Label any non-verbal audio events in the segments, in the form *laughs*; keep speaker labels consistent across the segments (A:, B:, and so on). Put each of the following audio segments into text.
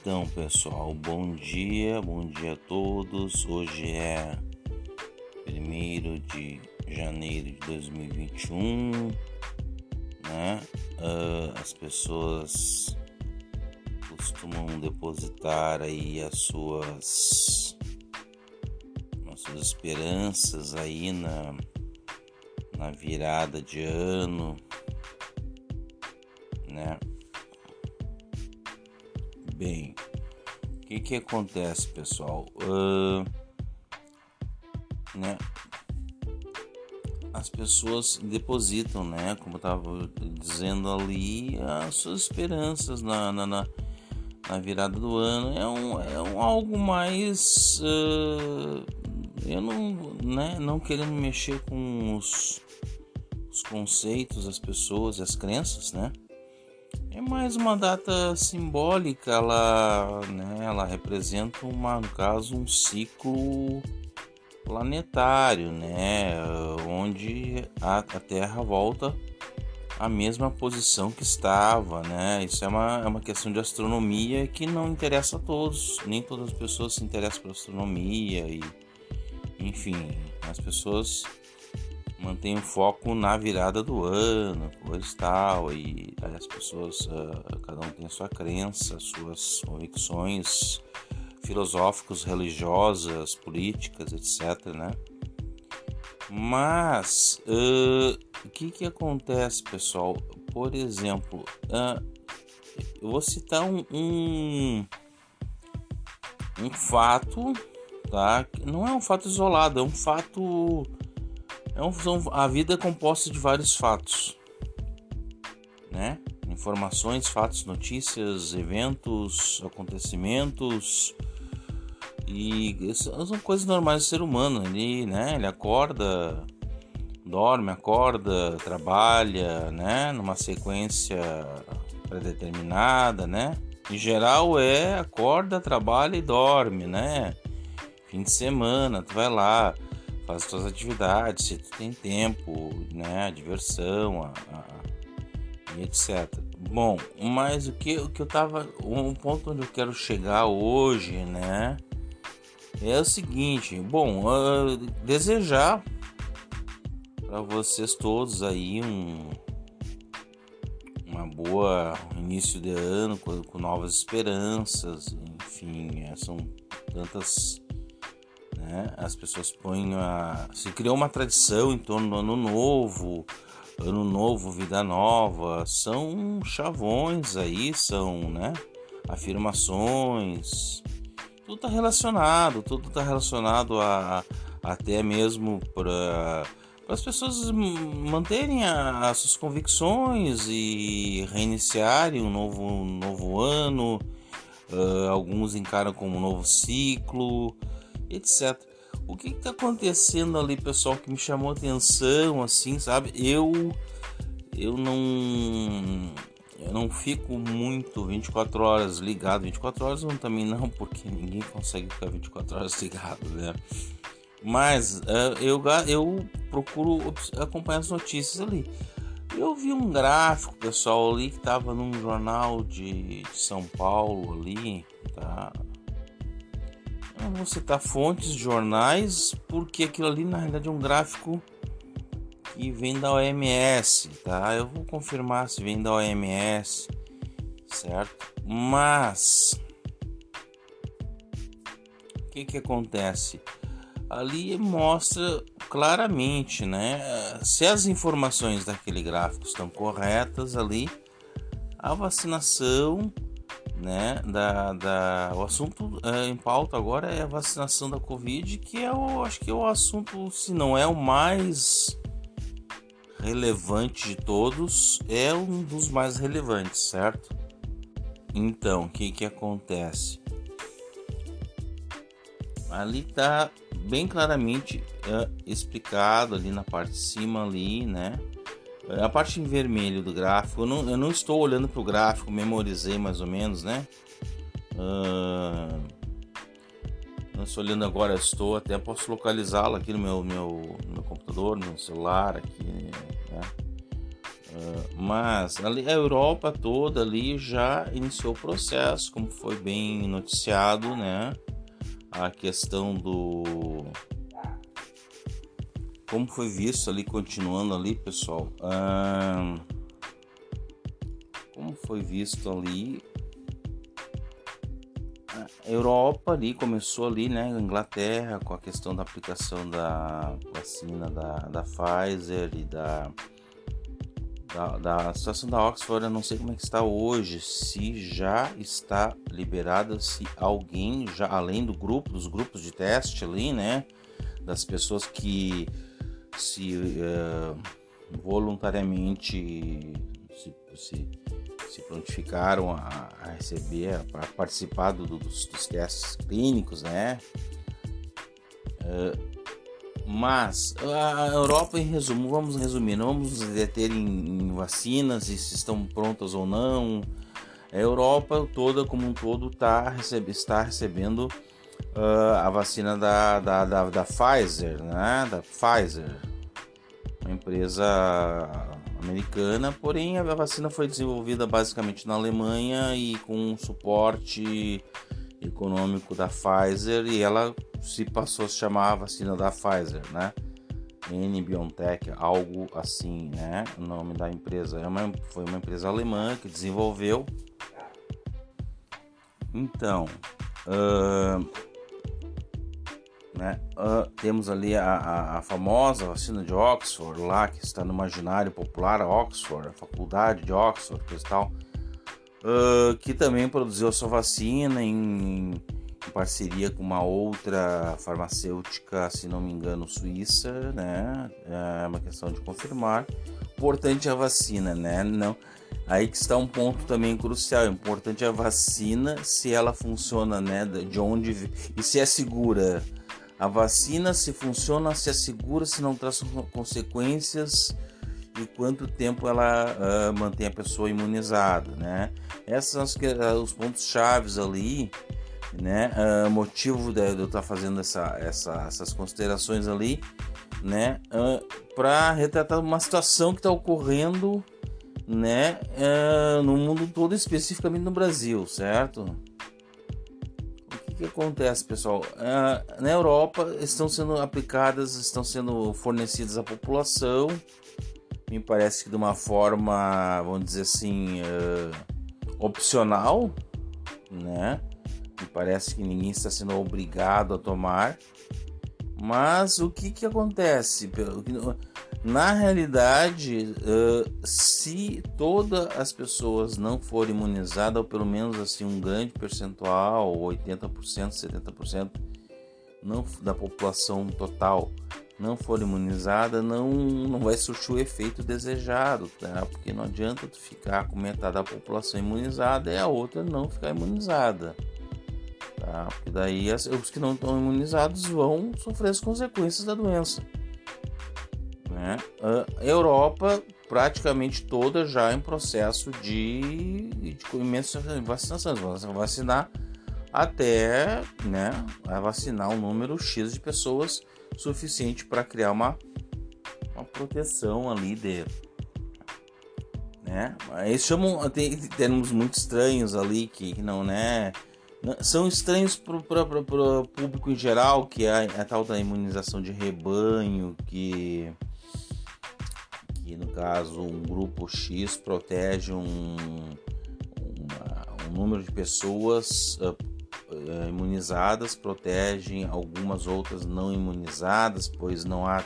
A: Então, pessoal, bom dia, bom dia a todos. Hoje é 1 de janeiro de 2021, né? Uh, as pessoas costumam depositar aí as suas, as suas esperanças aí na, na virada de ano, né? Bem, o que que acontece, pessoal? Uh, né? As pessoas depositam, né? Como eu estava dizendo ali, as suas esperanças na, na, na, na, virada do ano. É um, é um algo mais. Uh, eu não, né? Não querendo mexer com os, os conceitos, as pessoas, as crenças, né? É mais uma data simbólica, ela, né, ela representa uma, no caso, um ciclo planetário, né, onde a, a Terra volta à mesma posição que estava, né? Isso é uma, é uma questão de astronomia que não interessa a todos, nem todas as pessoas se interessam por astronomia e, enfim, as pessoas mantém o foco na virada do ano, coisa tal, e as pessoas, uh, cada um tem sua crença, suas convicções filosóficas, religiosas, políticas, etc, né? Mas, uh, o que que acontece, pessoal? Por exemplo, uh, eu vou citar um, um, um fato, tá? Não é um fato isolado, é um fato é um, são, a vida é composta de vários fatos, né? Informações, fatos, notícias, eventos, acontecimentos e são coisas normais do ser humano. Ele, né? Ele acorda, dorme, acorda, trabalha, né? Numa sequência predeterminada, né? Em geral é acorda, trabalha e dorme, né? Fim de semana, tu vai lá, faz suas atividades, se tu tem tempo, né, a diversão, a, a, e etc. Bom, mas o que, o que eu tava, um ponto onde eu quero chegar hoje, né, é o seguinte, bom, uh, desejar para vocês todos aí um uma boa início de ano com, com novas esperanças, enfim, é, são tantas né? As pessoas põem a. Se criou uma tradição em torno do ano novo, ano novo, vida nova. São chavões aí, são né? afirmações. Tudo está relacionado, tudo está relacionado a, até mesmo para as pessoas manterem as suas convicções e reiniciarem um novo, um novo ano. Uh, alguns encaram como um novo ciclo, etc. O que está acontecendo ali, pessoal, que me chamou atenção, assim, sabe? Eu eu não eu não fico muito 24 horas ligado, 24 horas eu também não, *laughs* porque ninguém consegue ficar 24 horas ligado, né? Mas uh, eu, eu procuro acompanhar as notícias ali. Eu vi um gráfico, pessoal, ali que estava num jornal de, de São Paulo ali, tá? Eu vou citar fontes, jornais, porque aquilo ali na realidade é um gráfico que vem da OMS, tá? Eu vou confirmar se vem da OMS, certo? Mas o que que acontece? Ali mostra claramente, né? Se as informações daquele gráfico estão corretas ali, a vacinação né, da, da, o assunto é, em pauta agora é a vacinação da Covid, que é o, acho que é o assunto, se não é o mais relevante de todos, é um dos mais relevantes, certo? Então, o que que acontece? Ali tá bem claramente é, explicado ali na parte de cima ali, né? A parte em vermelho do gráfico, eu não, eu não estou olhando para o gráfico, memorizei mais ou menos, né? Uh, não estou olhando agora, estou até posso localizá-lo aqui no meu, meu, no meu computador, no meu celular, aqui, né? Uh, mas ali, a Europa toda ali já iniciou o processo, como foi bem noticiado, né? A questão do como foi visto ali, continuando ali, pessoal. Como foi visto ali a Europa ali começou ali, né, Inglaterra com a questão da aplicação da vacina da, da Pfizer e da da, da situação da Oxford, eu não sei como é que está hoje, se já está liberada, se alguém já além do grupo, dos grupos de teste ali, né, das pessoas que se uh, voluntariamente se, se, se prontificaram a, a receber, para participar do, dos, dos, testes clínicos, né? Uh, mas a Europa, em resumo, vamos resumir, não vamos deter em, em vacinas e se estão prontas ou não. A Europa toda, como um todo, tá, recebe, está recebendo uh, a vacina da, da, da, da, Pfizer, né? Da Pfizer, uma empresa americana, porém a vacina foi desenvolvida basicamente na Alemanha e com suporte econômico da Pfizer e ela se passou a se chamar a vacina da Pfizer, né? N BioNTech, algo assim, né? O nome da empresa é uma, foi uma empresa alemã que desenvolveu. Então, uh, né? Uh, temos ali a, a, a, famosa vacina de Oxford, lá que está no imaginário popular, a Oxford, a faculdade de Oxford, que tal uh, que também produziu sua vacina em, em, parceria com uma outra farmacêutica, se não me engano, suíça, né? É uma questão de confirmar. Importante a vacina, né? Não, aí que está um ponto também crucial. Importante a vacina, se ela funciona, né? De onde e se é segura. A vacina, se funciona, se é segura, se não traz consequências e quanto tempo ela uh, mantém a pessoa imunizada, né? Esses são os, uh, os pontos chaves ali, né? Uh, motivo de, de eu estar fazendo essa, essa, essas considerações ali, né? Para retratar uma situação que está ocorrendo, né? no mundo todo, especificamente no Brasil, certo? Que, acontece, pessoal? na Europa estão sendo aplicadas, estão sendo fornecidas à população me parece que de uma forma, vamos dizer assim, uh, opcional, né? Me parece que ninguém está sendo obrigado a tomar. Mas o que, que acontece? Na realidade, se todas as pessoas não forem imunizadas, ou pelo menos assim um grande percentual, 80%, 70% não, da população total não for imunizada, não, não vai surtir o efeito desejado, tá? Porque não adianta tu ficar com metade da população imunizada e a outra não ficar imunizada, tá? Porque daí os que não estão imunizados vão sofrer as consequências da doença, né? A Europa praticamente toda já em processo de, de imensa vacinação, vão vacinar até, né, vacinar um número X de pessoas suficiente para criar uma, uma proteção ali de né? Eles chamam tem termos muito estranhos ali que não né são estranhos para o público em geral que é a, a, tal da imunização de rebanho que no caso um grupo X protege um, uma, um número de pessoas uh, imunizadas protegem algumas outras não imunizadas, pois não há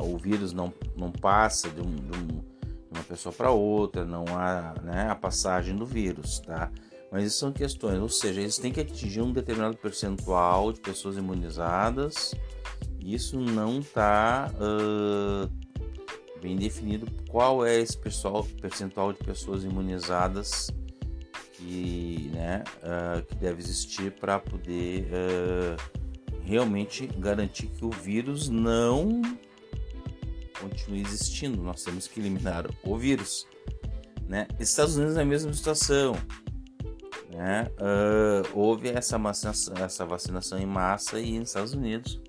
A: o vírus não, não passa de, um, de, um, uma pessoa para outra, não há né, a passagem do vírus, tá? Mas isso são questões, ou seja, eles têm que atingir um determinado percentual de pessoas imunizadas. Isso não está uh, bem definido qual é esse pessoal, percentual de pessoas imunizadas que, né, uh, que deve existir para poder uh, realmente garantir que o vírus não continue existindo. Nós temos que eliminar o vírus. Né? Estados Unidos é a mesma situação. Né? Uh, houve essa essa vacinação em massa e nos Estados Unidos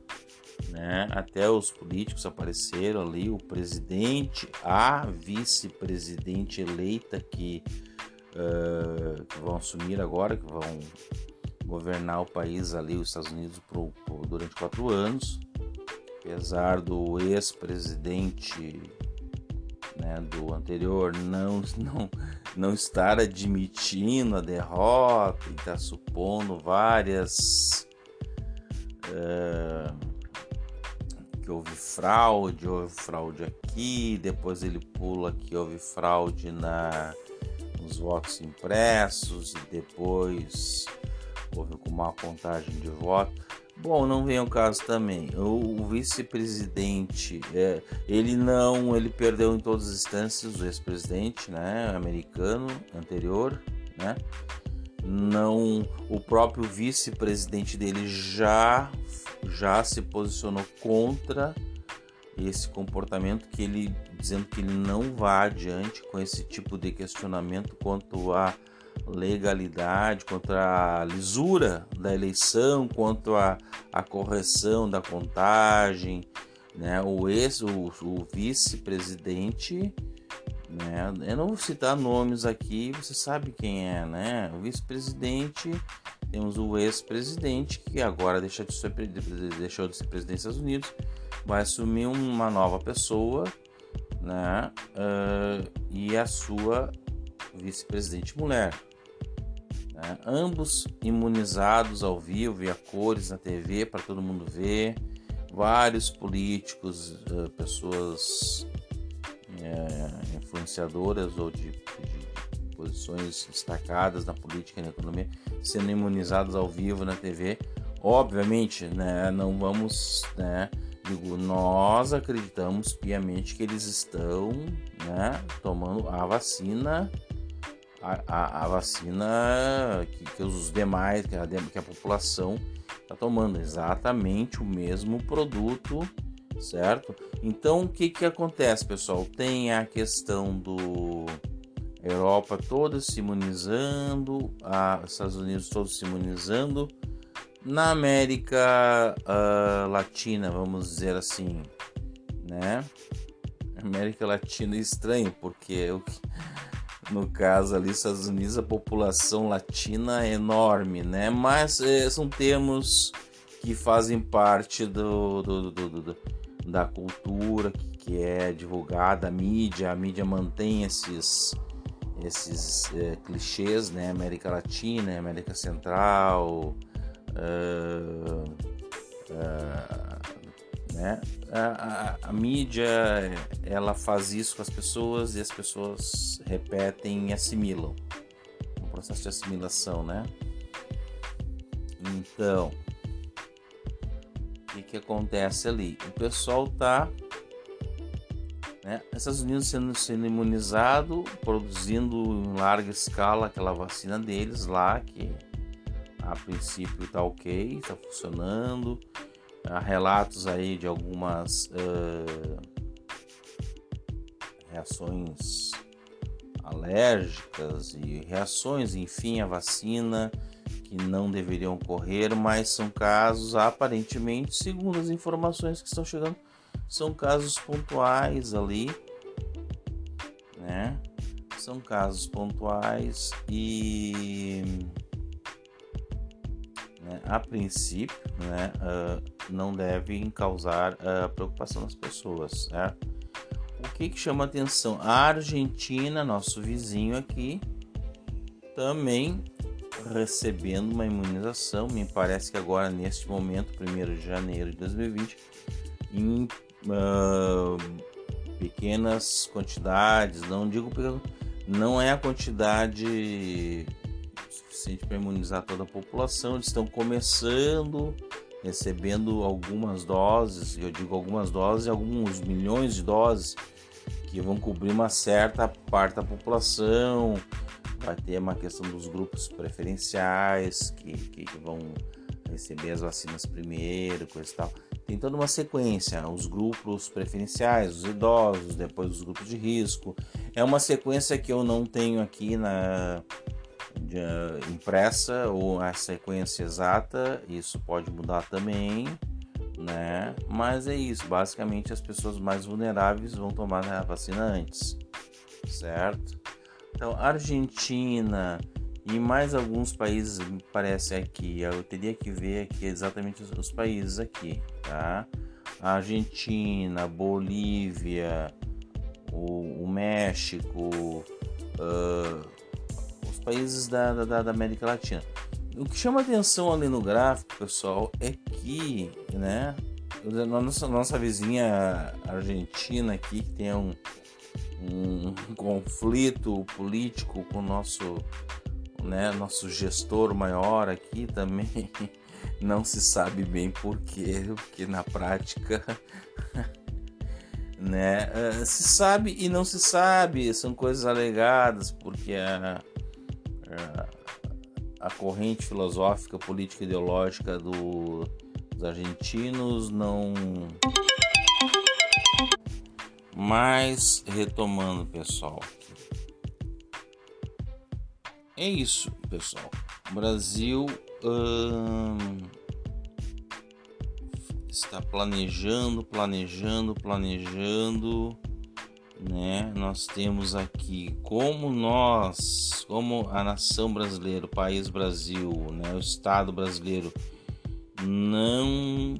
A: né? Até os políticos apareceram ali, o presidente, a vice-presidente eleita que, uh, vão assumir agora, que vão governar o país ali, os Estados Unidos, por, por, durante quatro anos, apesar do ex-presidente né, do anterior não, *laughs* não, não estar admitindo a derrota e está supondo várias. Uh, que houve fraude, houve fraude aqui, depois ele pula que houve fraude na, nos votos impressos e depois houve uma contagem de votos. Bom, não vem o caso também. O, vice-presidente, é, ele não, ele perdeu em todas as instâncias o ex-presidente, né, americano anterior, né? Não, o próprio vice-presidente dele já já se posicionou contra esse comportamento que ele dizendo que ele não vai adiante com esse tipo de questionamento quanto a legalidade, contra a lisura da eleição, quanto a, a correção da contagem, né? O ex, o, o vice-presidente, né? Eu não vou citar nomes aqui, você sabe quem é, né? O vice-presidente, temos o ex-presidente que agora deixa de ser, deixou de ser presidente dos Estados Unidos, vai assumir uma nova pessoa, né? Uh, e a sua vice-presidente mulher. Né? Ambos imunizados ao vivo e a cores na TV para todo mundo ver. Vários políticos, uh, pessoas uh, influenciadoras ou de, de, posições destacadas na política e na economia sendo imunizados ao vivo na TV. Obviamente, né, não vamos, né, digo, nós acreditamos piamente que eles estão, né, tomando a vacina a, a, a vacina que, que, os demais, que a, que a população está tomando, exatamente o mesmo produto, certo? Então o que, que acontece, pessoal? Tem a questão do Europa toda se imunizando, a Estados Unidos todos se imunizando. Na América uh, Latina, vamos dizer assim, né? América Latina é estranho, porque que no caso ali, Estados Unidos, a população latina é enorme, né? Mas é, são termos que fazem parte do, do, do, do da cultura que, que, é divulgada, a mídia, a mídia mantém esses, esses é, clichês, né? América Latina, América Central, uh, uh, né? A, a, a, mídia ela faz isso com as pessoas e as pessoas repetem e assimilam. Um processo de assimilação, né? Então, o que, que acontece ali? O pessoal tá, né? Estados Unidos sendo, sendo imunizado, produzindo em larga escala aquela vacina deles lá, que a princípio tá ok, tá funcionando Há relatos aí de algumas uh, reações alérgicas e reações, enfim, à vacina que não deveriam ocorrer, mas são casos aparentemente, segundo as informações que estão chegando, são casos pontuais ali, né? São casos pontuais e né, a princípio, né, uh, não devem causar uh, preocupação nas pessoas. Né? O que, que chama atenção? A Argentina, nosso vizinho aqui, também recebendo uma imunização, me parece que agora neste momento, 1 de janeiro de 2020, em uh, pequenas quantidades, não digo não é a quantidade suficiente para imunizar toda a população. Eles estão começando, recebendo algumas doses, eu digo algumas doses, alguns milhões de doses que vão cobrir uma certa parte da população. Vai ter uma questão dos grupos preferenciais que, que, que vão receber as vacinas primeiro, coisa e tal. Tem toda uma sequência, os grupos preferenciais, os idosos, depois os grupos de risco. É uma sequência que eu não tenho aqui na, impressa ou a sequência exata, isso pode mudar também, né? Mas é isso, basicamente as pessoas mais vulneráveis vão tomar a vacina antes, certo? Então, Argentina e mais alguns países, me parece aqui, eu teria que ver aqui exatamente os, países aqui, tá? Argentina, Bolívia, o, o México, uh, os países da, da, da América Latina. O que chama atenção ali no gráfico, pessoal, é que, né, nossa, nossa vizinha Argentina aqui, que tem um, um conflito político com o nosso, né, nosso gestor maior aqui também, *laughs* não se sabe bem porquê, porque na prática *laughs* né? Uh, se sabe e não se sabe, são coisas alegadas, porque a, a, a corrente filosófica, política ideológica do, dos argentinos não. Mas, retomando, pessoal, é isso, pessoal. O Brasil. Hum está planejando, planejando, planejando, né? Nós temos aqui como nós, como a nação brasileira, o país Brasil, né, o estado brasileiro não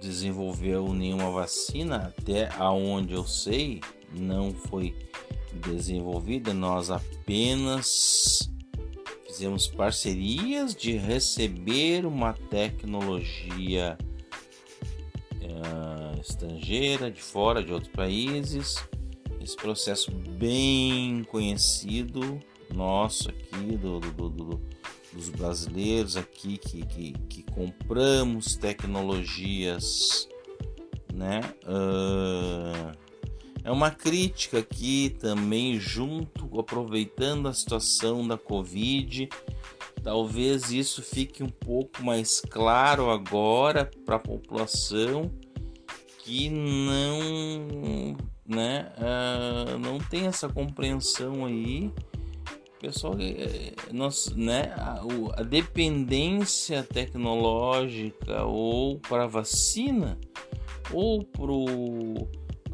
A: desenvolveu nenhuma vacina até aonde eu sei, não foi desenvolvida, nós apenas fizemos parcerias de receber uma tecnologia uh, estrangeira, de fora, de outros países. Esse processo bem conhecido nosso aqui, do, do, do, dos brasileiros aqui que, que, que compramos tecnologias, né? Uh, é uma crítica aqui também, junto, aproveitando a situação da Covid. Talvez isso fique um pouco mais claro agora para a população que não, né, uh, não tem essa compreensão aí. Pessoal, é, nós, né, a, a dependência tecnológica ou para vacina ou para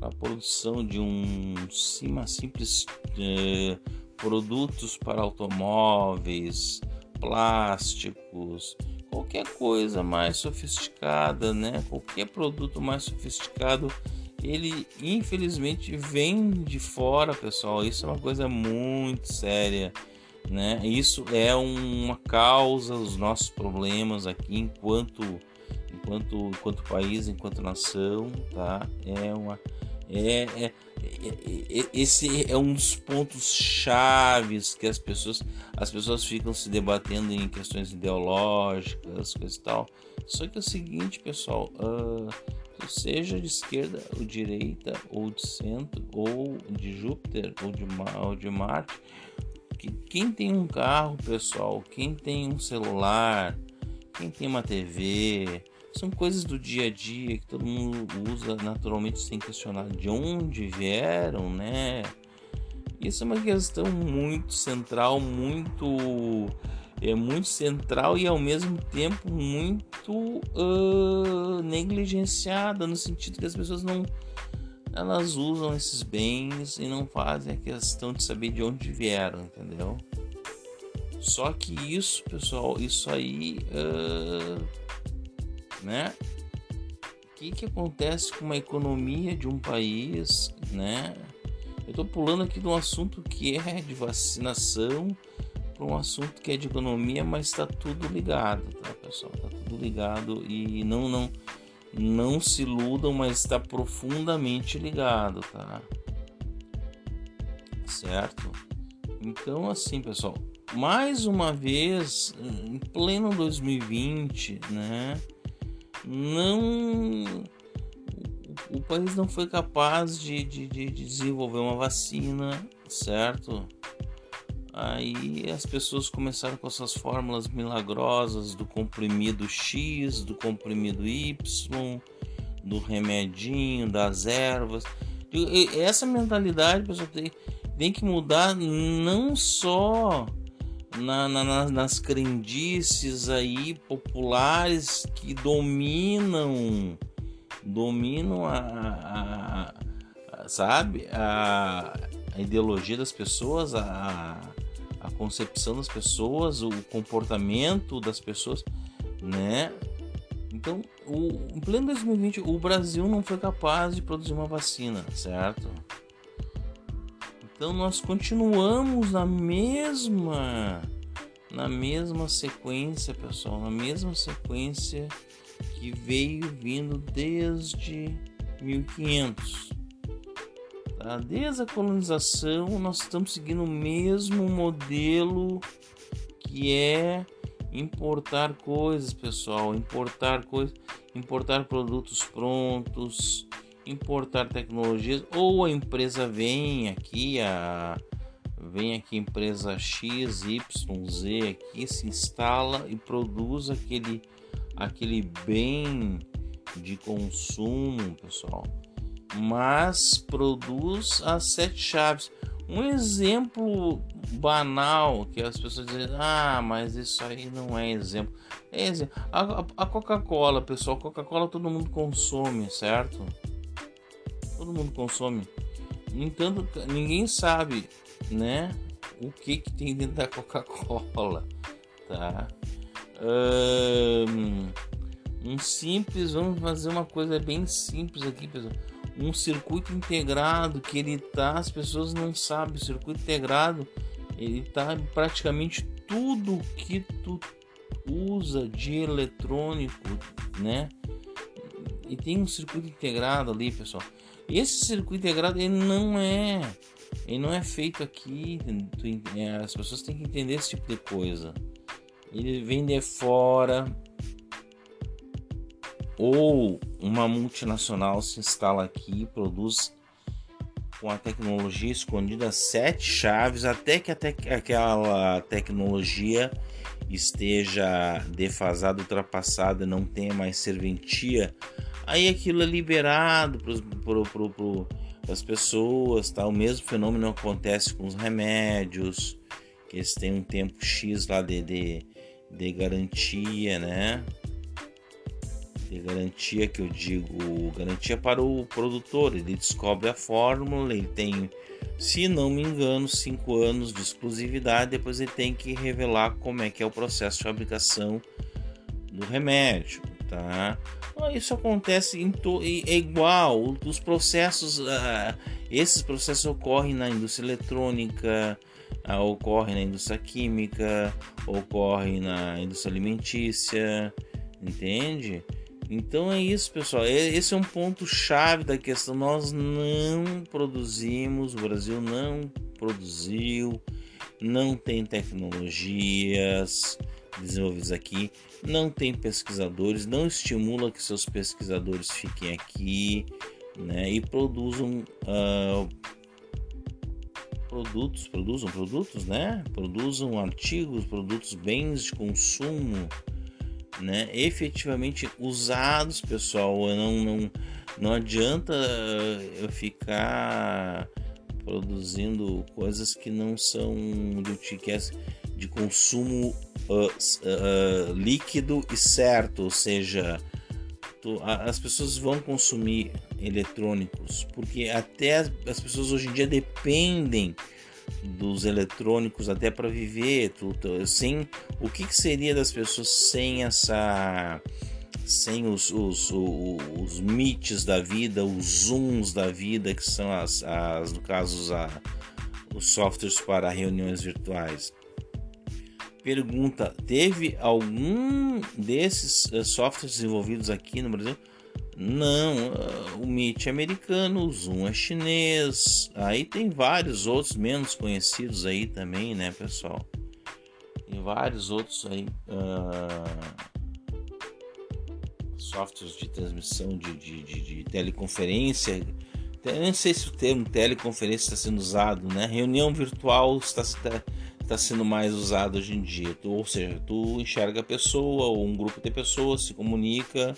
A: a produção de um cima simples é, produtos para automóveis, plásticos, qualquer coisa mais sofisticada, né? Qualquer produto mais sofisticado, ele infelizmente vem de fora, pessoal. Isso é uma coisa muito séria, né? Isso é uma causa dos nossos problemas aqui enquanto enquanto enquanto país, enquanto nação, tá? É uma é, é, é, é, esse é um dos pontos chaves que as pessoas as pessoas ficam se debatendo em questões ideológicas, coisa e tal. Só que é o seguinte, pessoal, uh, seja de esquerda ou direita ou de centro ou de Júpiter ou de, ou de Marte, que quem tem um carro, pessoal, quem tem um celular, quem tem uma TV, são coisas do dia a dia que todo mundo usa naturalmente sem questionar de onde vieram, né? Isso é uma questão muito central, muito é muito central e ao mesmo tempo muito uh, negligenciada no sentido que as pessoas não elas usam esses bens e não fazem a questão de saber de onde vieram, entendeu? Só que isso, pessoal, isso aí uh, né? O que, que acontece com uma economia de um país, né? Eu estou pulando aqui de um assunto que é de vacinação para um assunto que é de economia, mas está tudo ligado, tá, pessoal? Está tudo ligado e não não não se iludam, mas está profundamente ligado, tá? Certo? Então, assim, pessoal, mais uma vez, em pleno 2020, né? Não o país não foi capaz de, de, de, desenvolver uma vacina, certo? Aí as pessoas começaram com essas fórmulas milagrosas do comprimido X, do comprimido Y, do remedinho, das ervas. Essa mentalidade, pessoal, tem, tem que mudar não só na, na, nas crendices aí populares que dominam dominam a, a, a sabe? A, a, ideologia das pessoas a, a concepção das pessoas o comportamento das pessoas né? Então o, em pleno 2020 o Brasil não foi capaz de produzir uma vacina certo então nós continuamos na mesma na mesma sequência, pessoal, na mesma sequência que veio vindo desde 1500. Tá? Desde a colonização, nós estamos seguindo o mesmo modelo que é importar coisas, pessoal, importar coisas, importar produtos prontos, importar tecnologias, ou a empresa vem aqui, a vem aqui a empresa X, Y, Z aqui, se instala e produz aquele, aquele bem de consumo, pessoal. Mas produz as sete chaves. Um exemplo banal que as pessoas dizem, ah, mas isso aí não é exemplo. É exemplo. A, a Coca-Cola, pessoal, Coca-Cola todo mundo consome, certo? Todo mundo consome. Entanto, ninguém sabe, né, o que que tem dentro da Coca-Cola, tá? Um, um simples, vamos fazer uma coisa bem simples aqui, pessoal. Um circuito integrado que ele tá, as pessoas não sabem, o circuito integrado, ele tá praticamente tudo que tu usa de eletrônico, né? E tem um circuito integrado ali, pessoal. Esse circuito integrado ele não é, ele não é feito aqui. É, as pessoas têm que entender esse tipo de coisa. Ele vem de fora ou uma multinacional se instala aqui e produz com a tecnologia escondida sete chaves até que aquela tecnologia esteja defasada, ultrapassada, não tenha mais serventia Aí aquilo é liberado para as pessoas, tá? O mesmo fenômeno acontece com os remédios, que eles têm um tempo X lá de, de, de garantia, né? De garantia que eu digo, garantia para o produtor. Ele descobre a fórmula, ele tem, se não me engano, cinco anos de exclusividade. Depois ele tem que revelar como é que é o processo de fabricação do remédio, tá? Isso acontece em é igual. Os processos, uh, esses processos ocorrem na indústria eletrônica, uh, ocorrem na indústria química, ocorrem na indústria alimentícia, entende? Então é isso, pessoal. Esse é um ponto chave da questão. Nós não produzimos, o Brasil não produziu, não tem tecnologias desenvolvidos aqui, não tem pesquisadores, não estimula que seus pesquisadores fiquem aqui né, e produzam uh, produtos, produzam produtos, né? Produzam artigos, produtos, bens de consumo, né? Efetivamente usados, pessoal. Não, não, não adianta eu ficar produzindo coisas que não são de, de consumo uh, uh, líquido e certo, ou seja, tu, as pessoas vão consumir eletrônicos, porque até as, as pessoas hoje em dia dependem dos eletrônicos até para viver, tu, tu, sem o que, que, seria das pessoas sem essa sem os, os, os, os da vida, os zooms da vida, que são as, as no caso a, os softwares para reuniões virtuais. Pergunta: teve algum desses uh, softwares desenvolvidos aqui no Brasil? Não, uh, o Meet é americano, o Zoom é chinês. Aí tem vários outros menos conhecidos aí também, né, pessoal? Tem vários outros aí. Uh, softwares de transmissão de, de, de, de teleconferência. Eu nem sei se o termo teleconferência está sendo usado, né? Reunião virtual está, está sendo mais usado hoje em dia. Tu, ou seja, tu enxerga a pessoa ou um grupo de pessoas, se comunica,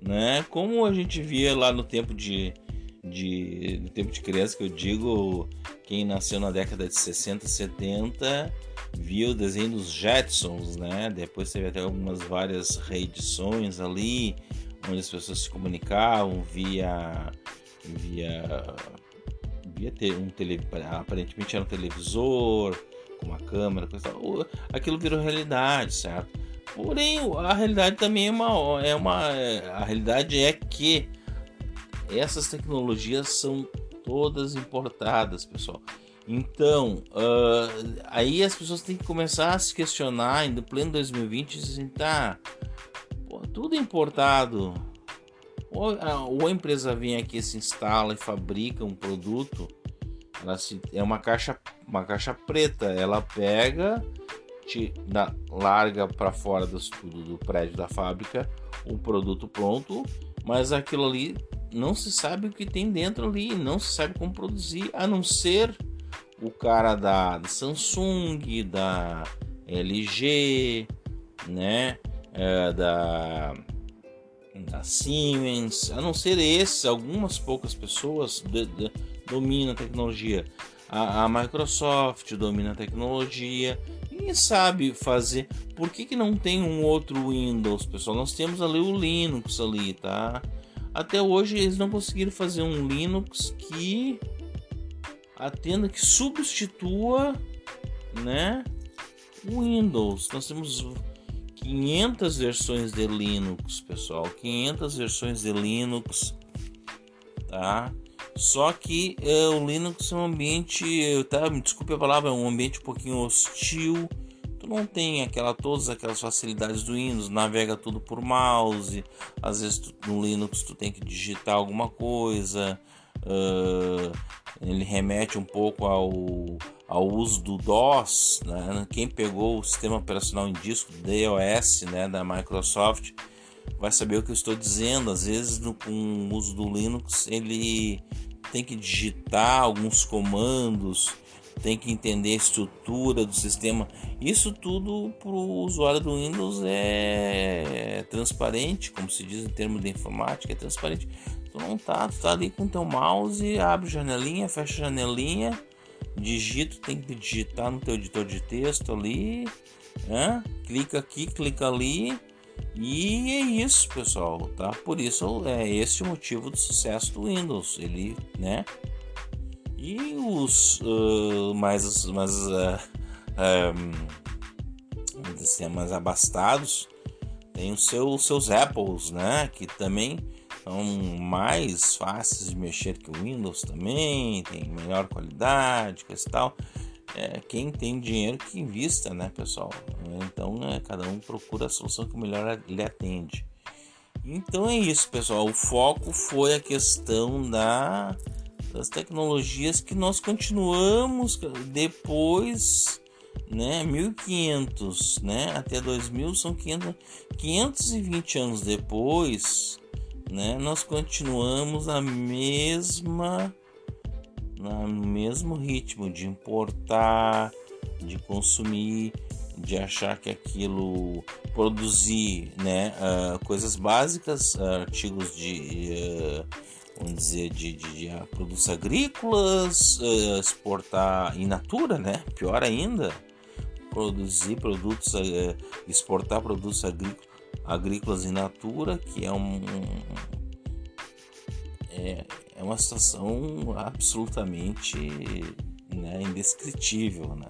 A: né? Como a gente via lá no tempo de, de no tempo de criança, que eu digo, quem nasceu na década de 60, 70, via o desenho dos Jetsons, né? Depois teve até algumas várias reedições ali, onde as pessoas se comunicavam via via via ter um tele, aparentemente era um televisor com uma câmera, coisa aquilo virou realidade, certo? Porém, a realidade também é uma, é uma a realidade é que essas tecnologias são todas importadas, pessoal. Então, uh, aí as pessoas têm que começar a se questionar em pleno 2020 assim, tá, pô, tudo importado. Ou a, ou a, empresa vem aqui, se instala e fabrica um produto, ela se, é uma caixa, uma caixa preta, ela pega, te dá, larga para fora do, do prédio da fábrica o produto pronto, mas aquilo ali não se sabe o que tem dentro ali, não se sabe como produzir, a não ser o cara da, da Samsung, da LG, né, é, da, da Siemens, a não ser esses, algumas poucas pessoas de, de, dominam a tecnologia. A, a, Microsoft domina a tecnologia. Ninguém sabe fazer. Por que, que não tem um outro Windows, pessoal? Nós temos ali o Linux ali, tá? Até hoje eles não conseguiram fazer um Linux que atenda que substitua, né, o Windows. Nós temos 500 versões de Linux, pessoal, 500 versões de Linux, tá? Só que é, o Linux é um ambiente, tá? Me desculpe a palavra, é um ambiente um pouquinho hostil tu não tem aquela, todas aquelas facilidades do Windows, navega tudo por mouse, às vezes tu, no Linux tu tem que digitar alguma coisa, uh, ele remete um pouco ao, ao uso do DOS, né? quem pegou o sistema operacional em disco DOS né, da Microsoft vai saber o que eu estou dizendo, às vezes no, com o uso do Linux ele tem que digitar alguns comandos, tem que entender a estrutura do sistema. Isso tudo para o usuário do Windows é transparente, como se diz em termos de informática, é transparente. Tu não tá, tu tá ali com teu mouse, abre janelinha, fecha janelinha, digita, tem que digitar no teu editor de texto ali, né? clica aqui, clica ali. E é isso, pessoal, tá? Por isso é esse o motivo do sucesso do Windows. Ele, né, e os uh, mais, mais, uh, um, assim, mais abastados têm os seus, seus Apples, né? Que também são mais fáceis de mexer que o Windows também, tem melhor qualidade, coisa e tal. É, quem tem dinheiro que invista, né, pessoal? Então, é, cada um procura a solução que melhor lhe atende. Então é isso, pessoal. O foco foi a questão da das tecnologias que nós continuamos depois, né, 1500, né, até 2000 são 500, 520 anos depois, né, nós continuamos a mesma no mesmo ritmo de importar, de consumir, de achar que aquilo produzir, né, uh, coisas básicas, uh, artigos de uh, vamos dizer, de, de, de ah, produtos agrícolas, exportar in natura, né? Pior ainda, produzir produtos, exportar produtos agrícolas in natura, que é um é, é uma situação absolutamente né, indescritível, né?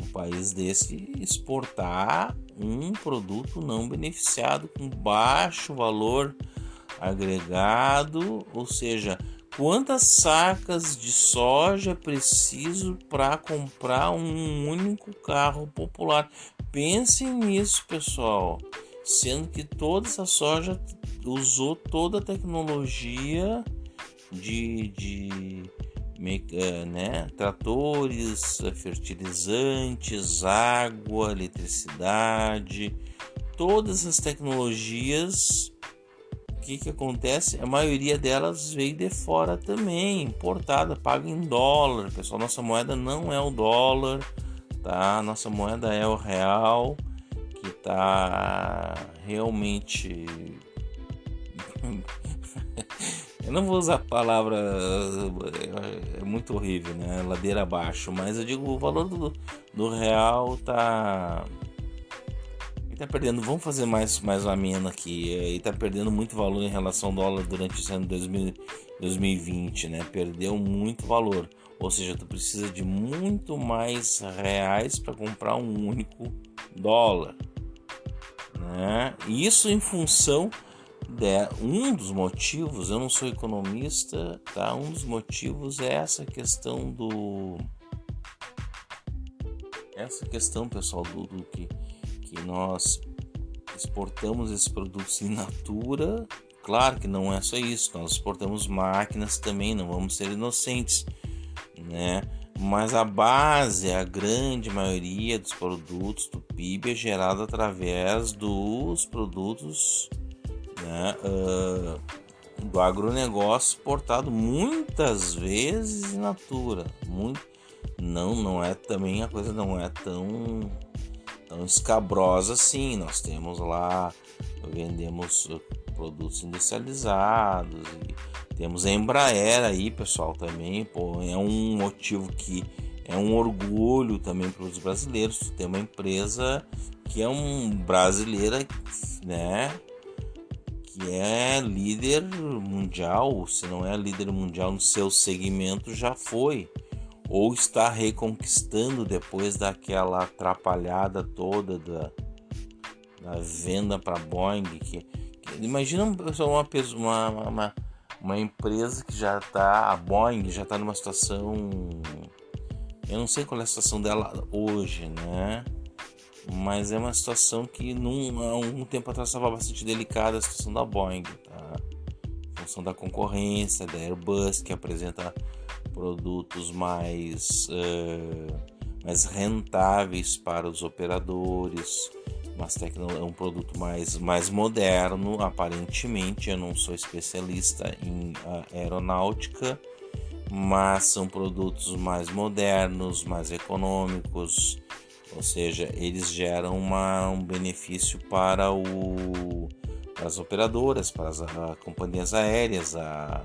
A: Um país desse exportar um produto não beneficiado com baixo valor agregado, ou seja, quantas sacas de soja preciso para comprar um único carro popular. Pensem nisso, pessoal. Sendo que toda essa soja usou toda a tecnologia de, de eh, né, tratores, fertilizantes, água, eletricidade, todas as tecnologias que, que acontece? A maioria delas veio de fora também, importada, paga em dólar. Pessoal, nossa moeda não é o dólar, tá? Nossa moeda é o real, que tá realmente *laughs* Eu não vou usar a palavra. É muito horrível, né? Ladeira abaixo. Mas eu digo, o valor do, do real tá. Ele tá perdendo. Vamos fazer mais, mais ameno aqui. Ele tá perdendo muito valor em relação ao dólar durante esse ano 2000, 2020, né? Perdeu muito valor. Ou seja, tu precisa de muito mais reais para comprar um único dólar. Né? Isso em função de um dos motivos, eu não sou economista, tá? Um dos motivos é essa questão do essa questão, pessoal, do, do que que nós exportamos esses produtos in natura. Claro que não é só isso, nós exportamos máquinas também, não vamos ser inocentes, né? Mas a base, a grande maioria dos produtos do PIB é gerada através dos produtos né, uh, do agronegócio exportado muitas vezes in natura. Muito, não, não é também a coisa não é tão, tão escabrosa assim. Nós temos lá, vendemos produtos industrializados e temos a Embraer aí, pessoal, também. Pô, é um motivo que é um orgulho também para os brasileiros ter uma empresa que é um brasileira, né? Que é líder mundial, se não é líder mundial no seu segmento, já foi. Ou está reconquistando depois daquela atrapalhada toda da, da venda para Boeing. Que, que, imagina uma, uma, uma, uma empresa que já está, a Boeing já está numa situação. Eu não sei qual é a situação dela hoje, né? Mas é uma situação que num, há um tempo atrás estava bastante delicada a situação da Boeing, tá? Em função da concorrência, da Airbus, que apresenta produtos mais, uh, mais rentáveis para os operadores, mas é um produto mais, mais moderno, aparentemente. Eu não sou especialista em aeronáutica, mas são produtos mais modernos, mais econômicos, ou seja, eles geram uma, um benefício para, o, para as operadoras, para as a, companhias aéreas, a,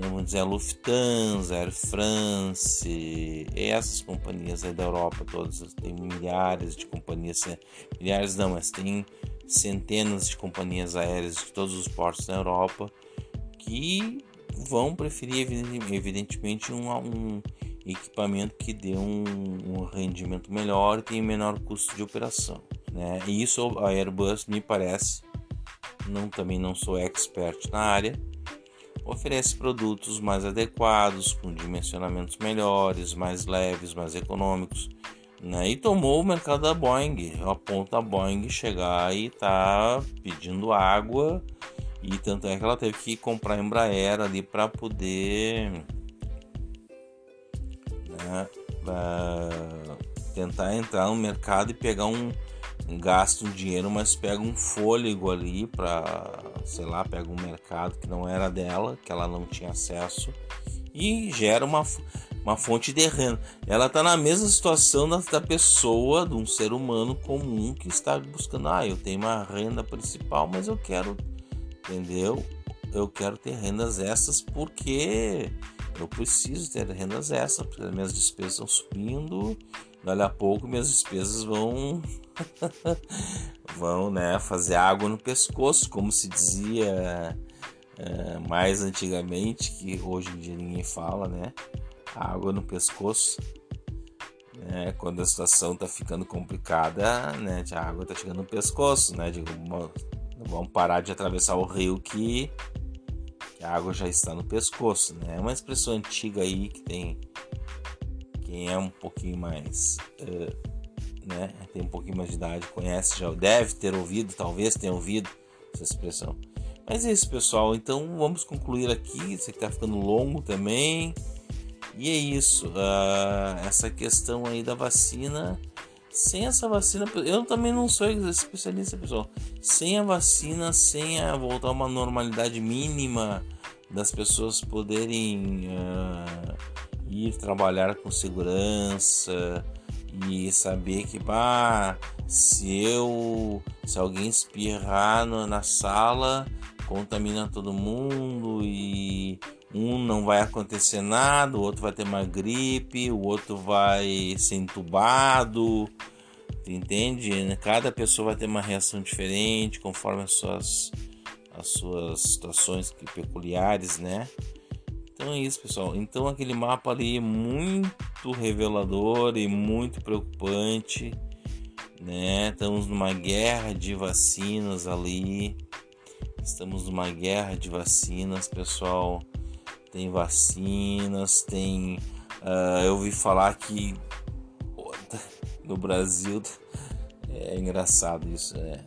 A: vamos dizer, a Lufthansa, Air France, essas companhias aí da Europa todas, tem milhares de companhias, milhares não, mas tem centenas de companhias aéreas de todos os portos da Europa que vão preferir evidentemente um, um equipamento que dê um, um rendimento melhor e tem menor custo de operação. Né? E isso a Airbus me parece, não, também não sou expert na área, oferece produtos mais adequados, com dimensionamentos melhores, mais leves, mais econômicos. Né? E tomou o mercado da Boeing, a ponto da Boeing chegar e tá pedindo água e tanto é que ela teve que comprar Embraer ali para poder né, tentar entrar no mercado e pegar um, gasto um dinheiro, mas pega um fôlego ali para, sei lá, pega um mercado que não era dela, que ela não tinha acesso e gera uma, uma fonte de renda. Ela está na mesma situação da, da pessoa, de um ser humano comum que está buscando, ah, eu tenho uma renda principal, mas eu quero, entendeu? Eu quero ter rendas essas porque eu preciso ter rendas extras, porque as minhas despesas estão subindo. Dali a pouco minhas despesas vão *laughs* vão né, fazer água no pescoço, como se dizia é, mais antigamente, que hoje em dia ninguém fala, né? Água no pescoço. Né? Quando a situação está ficando complicada, né? A água está chegando no pescoço, né? Digo, vamos parar de atravessar o rio que que a água já está no pescoço, né? É uma expressão antiga aí que tem quem é um pouquinho mais, uh, né? Tem um pouquinho mais de idade, conhece, já deve ter ouvido, talvez tenha ouvido essa expressão. Mas é isso, pessoal. Então vamos concluir aqui. Isso aqui tá ficando longo também. E é isso. Uh, essa questão aí da vacina sem essa vacina, eu também não sou especialista, pessoal. Sem a vacina, sem a voltar a uma normalidade mínima das pessoas poderem uh, ir trabalhar com segurança e saber que, bah, se eu, se alguém espirrar no, na sala, contamina todo mundo e um não vai acontecer nada, o outro vai ter uma gripe, o outro vai ser entubado, entende? Cada pessoa vai ter uma reação diferente conforme as suas, as suas situações peculiares, né? Então é isso, pessoal. Então aquele mapa ali é muito revelador e muito preocupante, né? Estamos numa guerra de vacinas ali. Estamos numa guerra de vacinas, pessoal. Tem vacinas, tem. Uh, eu ouvi falar que *laughs* no Brasil *laughs* é engraçado isso, né?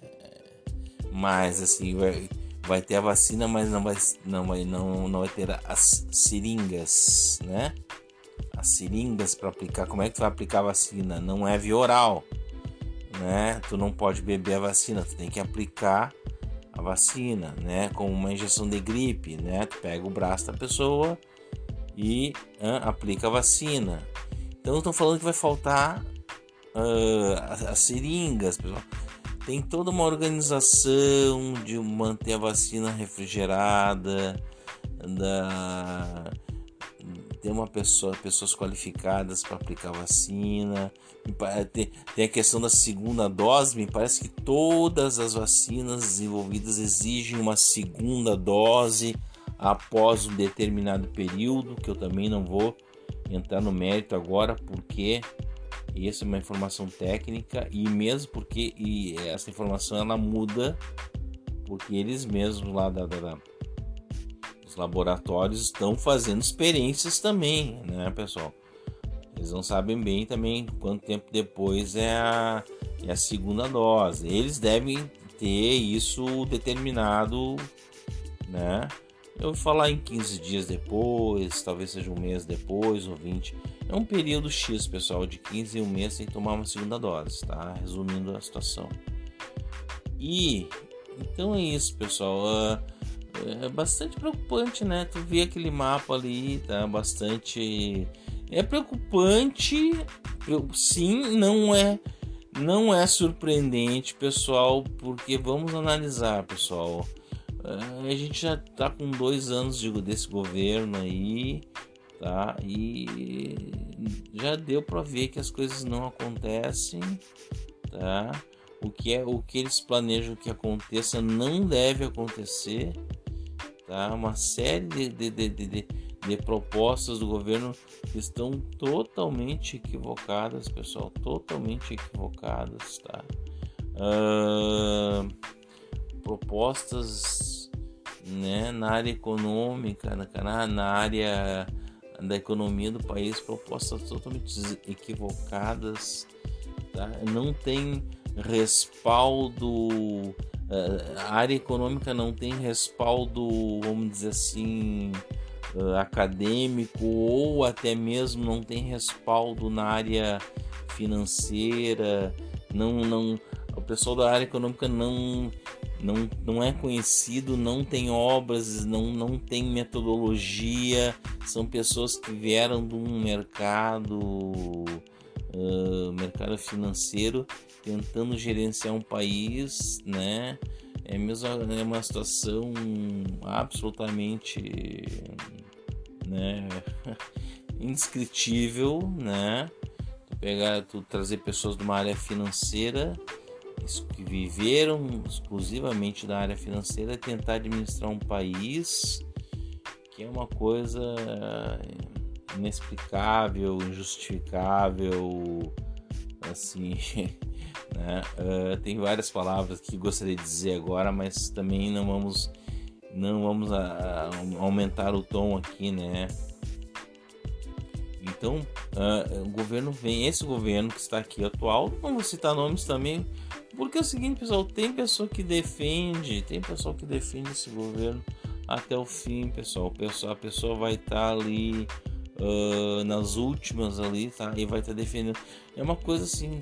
A: Mas assim, vai, vai ter a vacina, mas não vai, não vai, não, não vai ter as seringas, né? As seringas para aplicar. Como é que tu vai aplicar a vacina? Não é via oral, né? Tu não pode beber a vacina, tu tem que aplicar a vacina, né? Como uma injeção de gripe, né? Tu pega o braço da pessoa e aplica a vacina. Então, estou falando que vai faltar uh, as, as seringas, pessoal. Tem toda uma organização de manter a vacina refrigerada, da ter uma pessoa, pessoas qualificadas para aplicar vacina. Tem, tem a questão da segunda dose. Me parece que todas as vacinas desenvolvidas exigem uma segunda dose após um determinado período, que eu também não vou entrar no mérito agora, porque isso é uma informação técnica e mesmo porque e essa informação ela muda porque eles mesmos lá da, da, da os laboratórios estão fazendo experiências também, né, pessoal? Eles não sabem bem também quanto tempo depois é a, é a segunda dose. Eles devem ter isso determinado, né? Eu vou falar em 15 dias depois, talvez seja um mês depois ou 20. É um período X, pessoal, de 15 e um mês sem tomar uma segunda dose, tá? Resumindo a situação. E então é isso, pessoal. Uh, é bastante preocupante, né? Tu vê aquele mapa ali, tá? Bastante. É preocupante, eu, sim, não é. Não é surpreendente, pessoal, porque vamos analisar, pessoal. Uh, a gente já tá com dois anos digo, desse governo aí, tá? E já deu para ver que as coisas não acontecem, tá? O que é o que eles planejam que aconteça não deve acontecer, tá? Uma série de, de, de, de, de propostas do governo estão totalmente equivocadas, pessoal, totalmente equivocadas, tá? Uh, propostas né, na área econômica, na, na área da economia do país, propostas totalmente equivocadas, tá? não tem respaldo, eh, a área econômica não tem respaldo, vamos dizer assim, eh, acadêmico ou até mesmo não tem respaldo na área financeira, não, não, o pessoal da área econômica não não, não é conhecido, não tem obras, não, não tem metodologia, são pessoas que vieram de um mercado, uh, mercado financeiro, tentando gerenciar um país, né? É, mesmo, é uma situação absolutamente né, *laughs* indescritível, né? Tu pegar, tu trazer pessoas de uma área financeira que viveram exclusivamente da área financeira tentar administrar um país que é uma coisa inexplicável, injustificável, assim, *laughs* né? Uh, tem várias palavras que gostaria de dizer agora, mas também não vamos não vamos a, a aumentar o tom aqui, né? Então, uh, o governo vem, esse governo que está aqui atual, não vou citar nomes também, porque é o seguinte, pessoal, tem pessoa que defende, tem pessoal que defende esse governo até o fim, pessoal. A pessoa vai estar tá ali uh, nas últimas ali, tá? E vai estar tá defendendo. É uma coisa assim,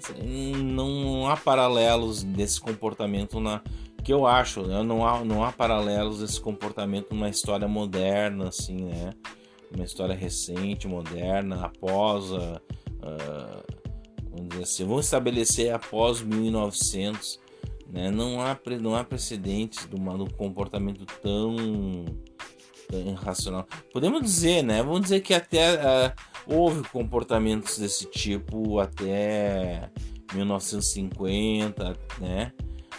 A: não há paralelos desse comportamento na que eu acho, né? não há não há paralelos desse comportamento numa história moderna, assim, né? Uma história recente, moderna, após a, uh, vamos dizer assim, vamos estabelecer após 1900, Né? Não, há, não há precedentes de, uma, de um comportamento tão, tão irracional. Podemos dizer, né? Vamos dizer que até houve comportamentos desse tipo até 1950, né?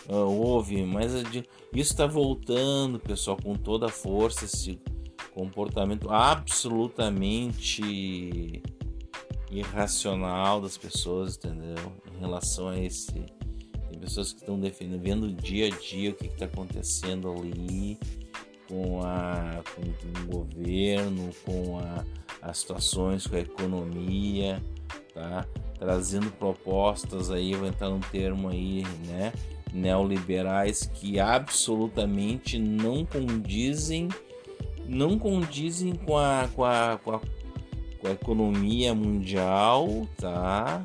A: Uh, houve, mas isso está voltando, pessoal, com toda a força. Esse comportamento absolutamente irracional das pessoas, entendeu? Em relação a esse. Tem pessoas que estão defendendo, vendo dia a dia o que está acontecendo ali com, a, com, o governo, com a, as situações, com a economia, tá? Trazendo propostas aí, vou entrar num termo aí, né? Neoliberais que absolutamente não condizem não condizem com a, com a, com a, com a economia mundial, tá?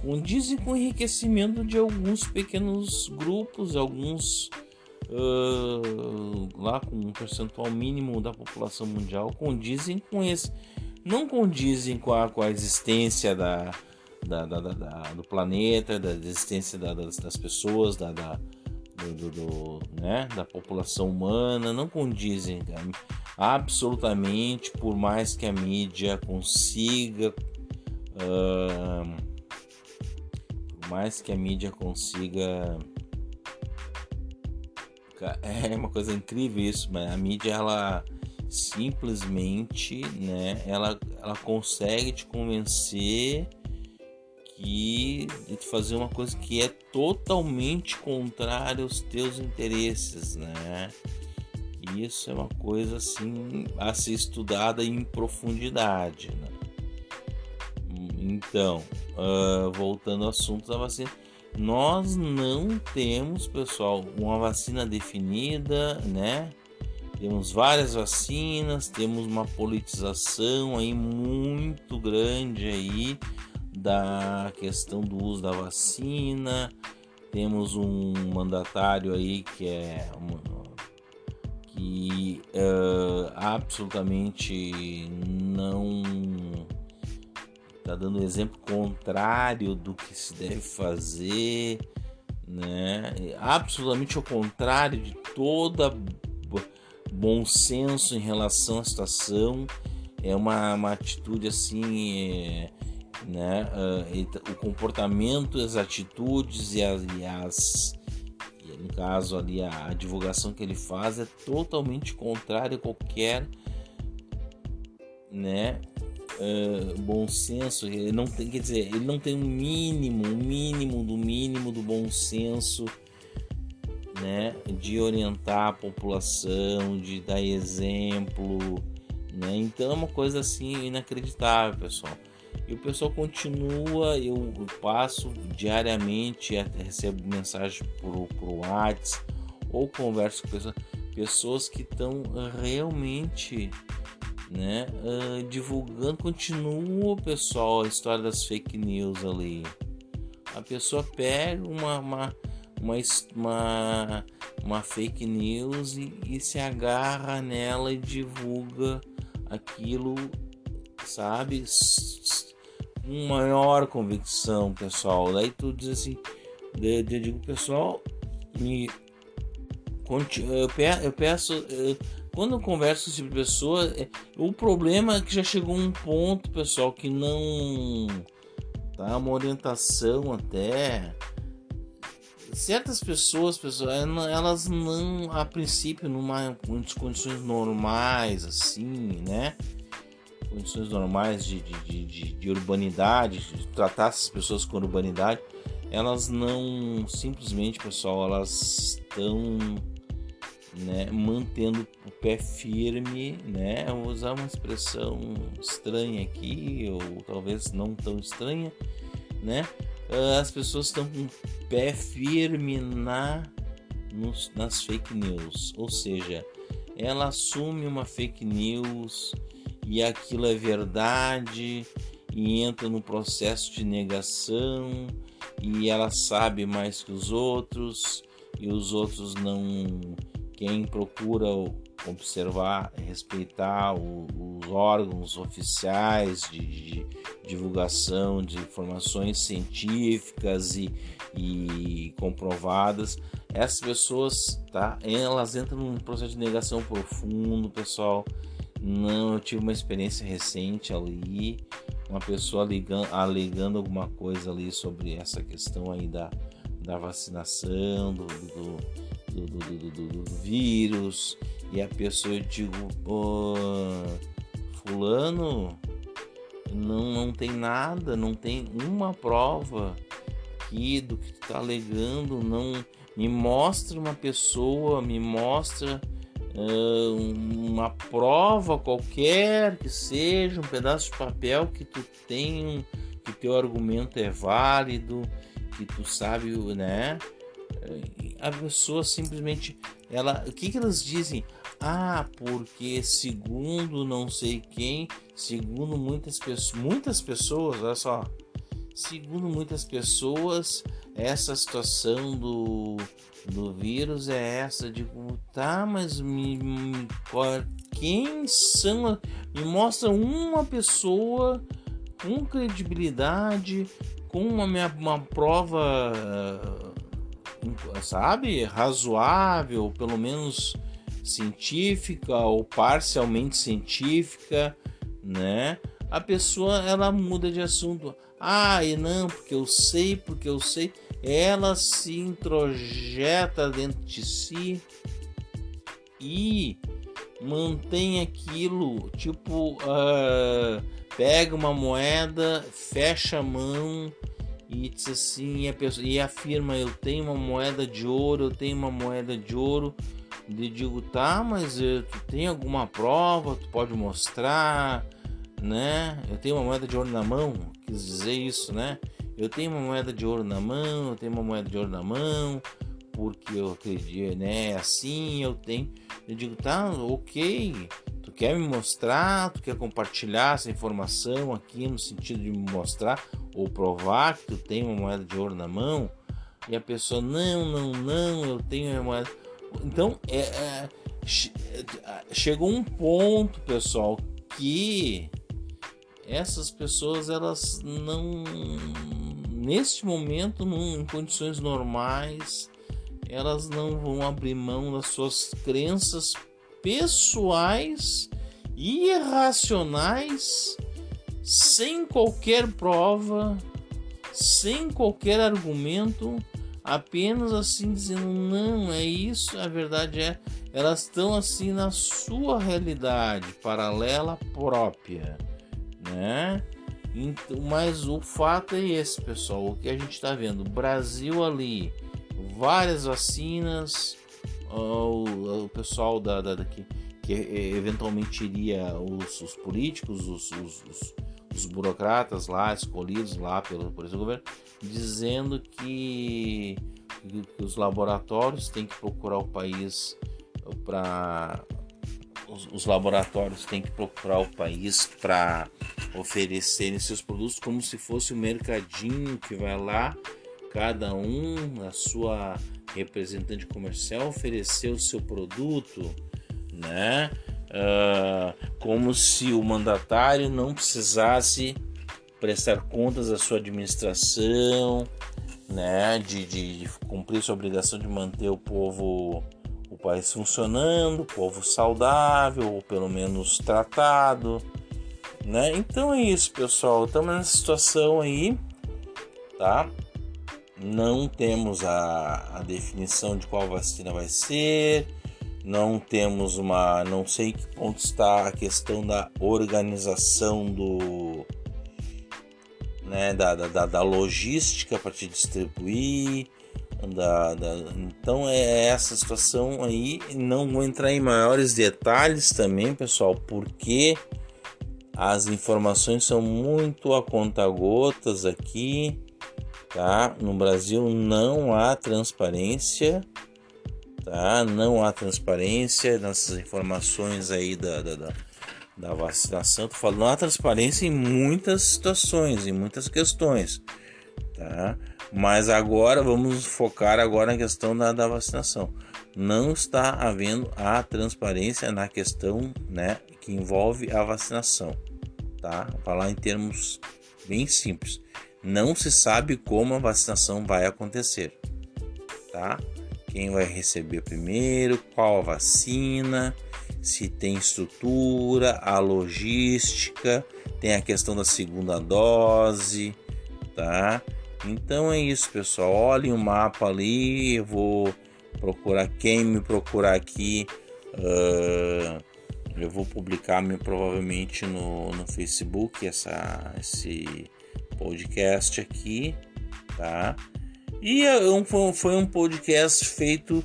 A: Condizem com o enriquecimento de alguns pequenos grupos, alguns uh, lá com um percentual mínimo da população mundial, condizem com esse. Não condizem com a, com a existência da, da, da, da do planeta, da existência das, das pessoas, da, do, do, né, da população humana, não condizem absolutamente, por mais que a mídia consiga, uh, por mais que a mídia consiga, é uma coisa incrível isso, mas a mídia ela simplesmente, né, ela, ela consegue te convencer que de fazer uma coisa que é totalmente contrária aos teus interesses, né? Isso é uma coisa assim a ser estudada em profundidade. Né? Então, uh, voltando ao assunto da vacina, nós não temos, pessoal, uma vacina definida, né? Temos várias vacinas, temos uma politização aí muito grande aí da questão do uso da vacina. Temos um mandatário aí que é que uh, absolutamente não está dando exemplo contrário do que se deve fazer, né? Absolutamente ao contrário de toda bom senso em relação à situação. É uma, uma atitude assim, é, né? Uh, o comportamento, as atitudes e as, e as no caso ali a, a divulgação que ele faz é totalmente contrária a qualquer né uh, bom senso. Ele não tem quer dizer ele não tem um mínimo um mínimo do mínimo do bom senso né de orientar a população de dar exemplo né. Então é uma coisa assim inacreditável pessoal e o pessoal continua, eu passo diariamente, recebo mensagem por, por WhatsApp ou converso com pessoas, pessoas que estão realmente né, uh, divulgando, continua pessoal a história das fake news ali. A pessoa pega uma, uma, uma, uma, uma fake news e, e se agarra nela e divulga aquilo, sabe? Com maior convicção, pessoal. Daí tu diz assim, eu digo, pessoal, me eu peço, quando eu converso com esse tipo de pessoa, é, o problema é que já chegou um ponto, pessoal, que não tá uma orientação até certas pessoas, pessoal, elas não a princípio numa condições normais assim, né? Condições normais de, de, de, de urbanidade, de tratar essas pessoas com urbanidade, elas não simplesmente, pessoal, elas estão né, mantendo o pé firme, né? Eu vou usar uma expressão estranha aqui, ou talvez não tão estranha, né? As pessoas estão com o pé firme na, nos, nas fake news, ou seja, ela assume uma fake news e aquilo é verdade e entra no processo de negação e ela sabe mais que os outros e os outros não quem procura observar, respeitar os órgãos oficiais de, de, divulgação de informações científicas e, e comprovadas, essas pessoas, tá? Elas entram num processo de negação profundo, pessoal. Não, eu tive uma experiência recente ali, uma pessoa alegando, alegando alguma coisa ali sobre essa questão aí da, da vacinação, do, do do, do, vírus e a pessoa eu digo, pô, fulano não, não tem nada, não tem uma prova que do que tu tá alegando, não me mostra uma pessoa, me mostra uma prova qualquer que seja, um pedaço de papel que tu tem, que teu argumento é válido, que tu sabe, né? a pessoa simplesmente ela o que que elas dizem ah porque segundo não sei quem segundo muitas pessoas muitas pessoas olha só segundo muitas pessoas essa situação do do vírus é essa digo tá mas me, me quem são me mostra uma pessoa com credibilidade com uma, uma prova sabe, razoável, pelo menos científica ou parcialmente científica, né? A pessoa ela muda de assunto. Ah, e não, porque eu sei, porque eu sei. Ela se introjeta dentro de si e mantém aquilo, tipo, uh, pega uma moeda, fecha a mão e diz assim, e, a pessoa, e afirma: Eu tenho uma moeda de ouro, eu tenho uma moeda de ouro. E digo: Tá, mas eu, tu tem alguma prova? Tu pode mostrar, né? Eu tenho uma moeda de ouro na mão, quis dizer isso, né? Eu tenho uma moeda de ouro na mão, eu tenho uma moeda de ouro na mão, porque eu acredito, né? Assim eu tenho. Eu digo: Tá, ok. Tu quer me mostrar, tu quer compartilhar essa informação aqui no sentido de me mostrar ou provar que tu tem uma moeda de ouro na mão e a pessoa não, não, não, eu tenho a moeda. Então é, é, chegou um ponto, pessoal, que essas pessoas elas não neste momento, num, em condições normais, elas não vão abrir mão das suas crenças pessoais irracionais sem qualquer prova, sem qualquer argumento, apenas assim dizendo não, é isso, a verdade é, elas estão assim na sua realidade paralela própria, né? Então, mas o fato é esse, pessoal, o que a gente está vendo, Brasil ali, várias vacinas, o, o pessoal da, da daqui que eventualmente iria os, os políticos, os, os, os os burocratas lá, escolhidos lá pelo, por esse governo, dizendo que, que os laboratórios têm que procurar o país para os, os, laboratórios têm que procurar o país para oferecerem seus produtos como se fosse um mercadinho que vai lá, cada um, a sua representante comercial, oferecer o seu produto, né? uh, como se o mandatário não precisasse prestar contas à sua administração, né, de, de, cumprir sua obrigação de manter o povo, o país funcionando, o povo saudável, ou pelo menos tratado, né? Então é isso, pessoal. Estamos nessa situação aí, tá? Não temos a, a definição de qual vacina vai ser não temos uma. Não sei que ponto está a questão da organização do. Né, da, da, da logística para te distribuir. Da, da, então é essa situação aí. Não vou entrar em maiores detalhes também, pessoal, porque as informações são muito a conta-gotas aqui. Tá? No Brasil não há transparência tá? Não há transparência nessas informações aí da, da, da, da vacinação. Tô falando, não há transparência em muitas situações, em muitas questões, tá? Mas agora vamos focar agora na questão da, da vacinação. não está havendo a transparência na questão, né, que envolve a vacinação, tá? Falar em termos bem simples. Não se sabe como a vacinação vai acontecer, tá? Quem vai receber primeiro, qual a vacina, se tem estrutura, a logística, tem a questão da segunda dose, tá? Então é isso, pessoal. Olhem o mapa ali, eu vou procurar quem me procurar aqui. Uh, eu vou publicar provavelmente no, no Facebook essa, esse podcast aqui, tá? E é foi um podcast feito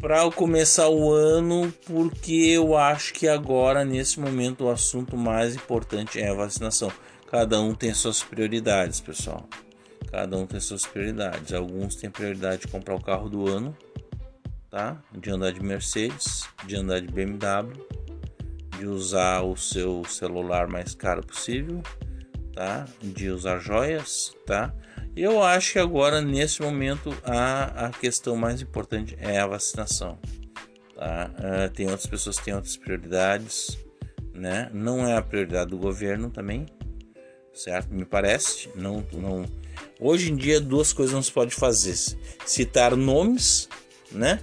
A: para começar o ano, porque eu acho que agora, nesse momento, o assunto mais importante é a vacinação. Cada um tem suas prioridades, pessoal. Cada um tem suas prioridades. Alguns têm prioridade de comprar o carro do ano, tá? De andar de Mercedes, de andar de BMW, de usar o seu celular mais caro possível, tá? De usar joias, tá? Eu acho que agora, nesse momento, a, a questão mais importante é a vacinação. Tá? Uh, tem outras pessoas que têm outras prioridades, né? Não é a prioridade do governo também, certo? Me parece. Não, não. Hoje em dia, duas coisas não se pode fazer: citar nomes, né?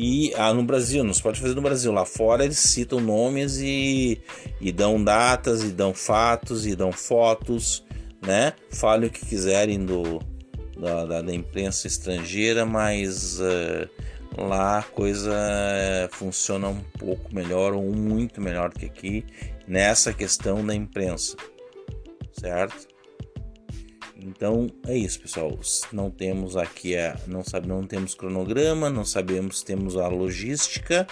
A: E ah, no Brasil, não se pode fazer no Brasil. Lá fora eles citam nomes e, e dão datas, e dão fatos, e dão fotos né? Fale o que quiserem do, da, da, da imprensa estrangeira, mas uh, lá a coisa uh, funciona um pouco melhor ou muito melhor do que aqui nessa questão da imprensa, certo? Então é isso, pessoal. Não temos aqui a, não sabe, não temos cronograma, não sabemos, temos a logística.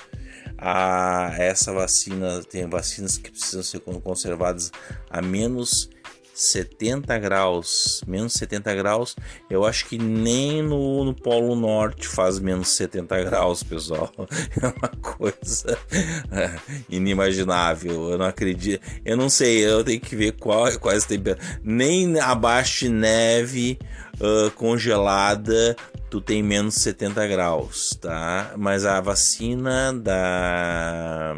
A: A, essa vacina tem vacinas que precisam ser conservadas a menos 70 graus, menos 70 graus, eu acho que nem no, no Polo Norte faz menos 70 graus, pessoal. *laughs* É uma coisa é, inimaginável. Eu não acredito. Eu não sei, eu tenho que ver qual, quais temperaturas. Nem abaixo de neve uh, congelada tu tem menos 70 graus, tá? Mas a vacina da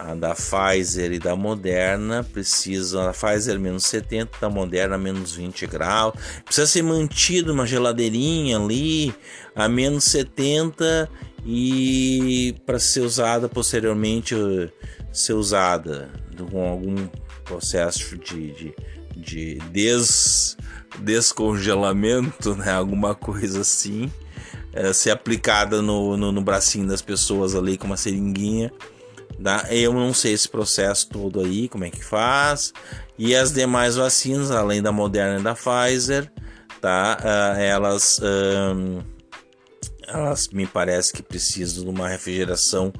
A: a da Pfizer e da Moderna precisam, a Pfizer menos 70, da Moderna menos 20 graus. Precisa ser mantido uma geladeirinha ali a menos 70 e para ser usada posteriormente ser usada com algum processo de, de, de des, descongelamento, né? alguma coisa assim, é, ser aplicada no, no, no bracinho das pessoas ali com uma seringuinha Tá? Eu não sei esse processo todo aí, como é que faz. E as demais vacinas, além da Moderna e da Pfizer, tá? Uh, elas, uh, elas me parece que precisam de uma refrigeração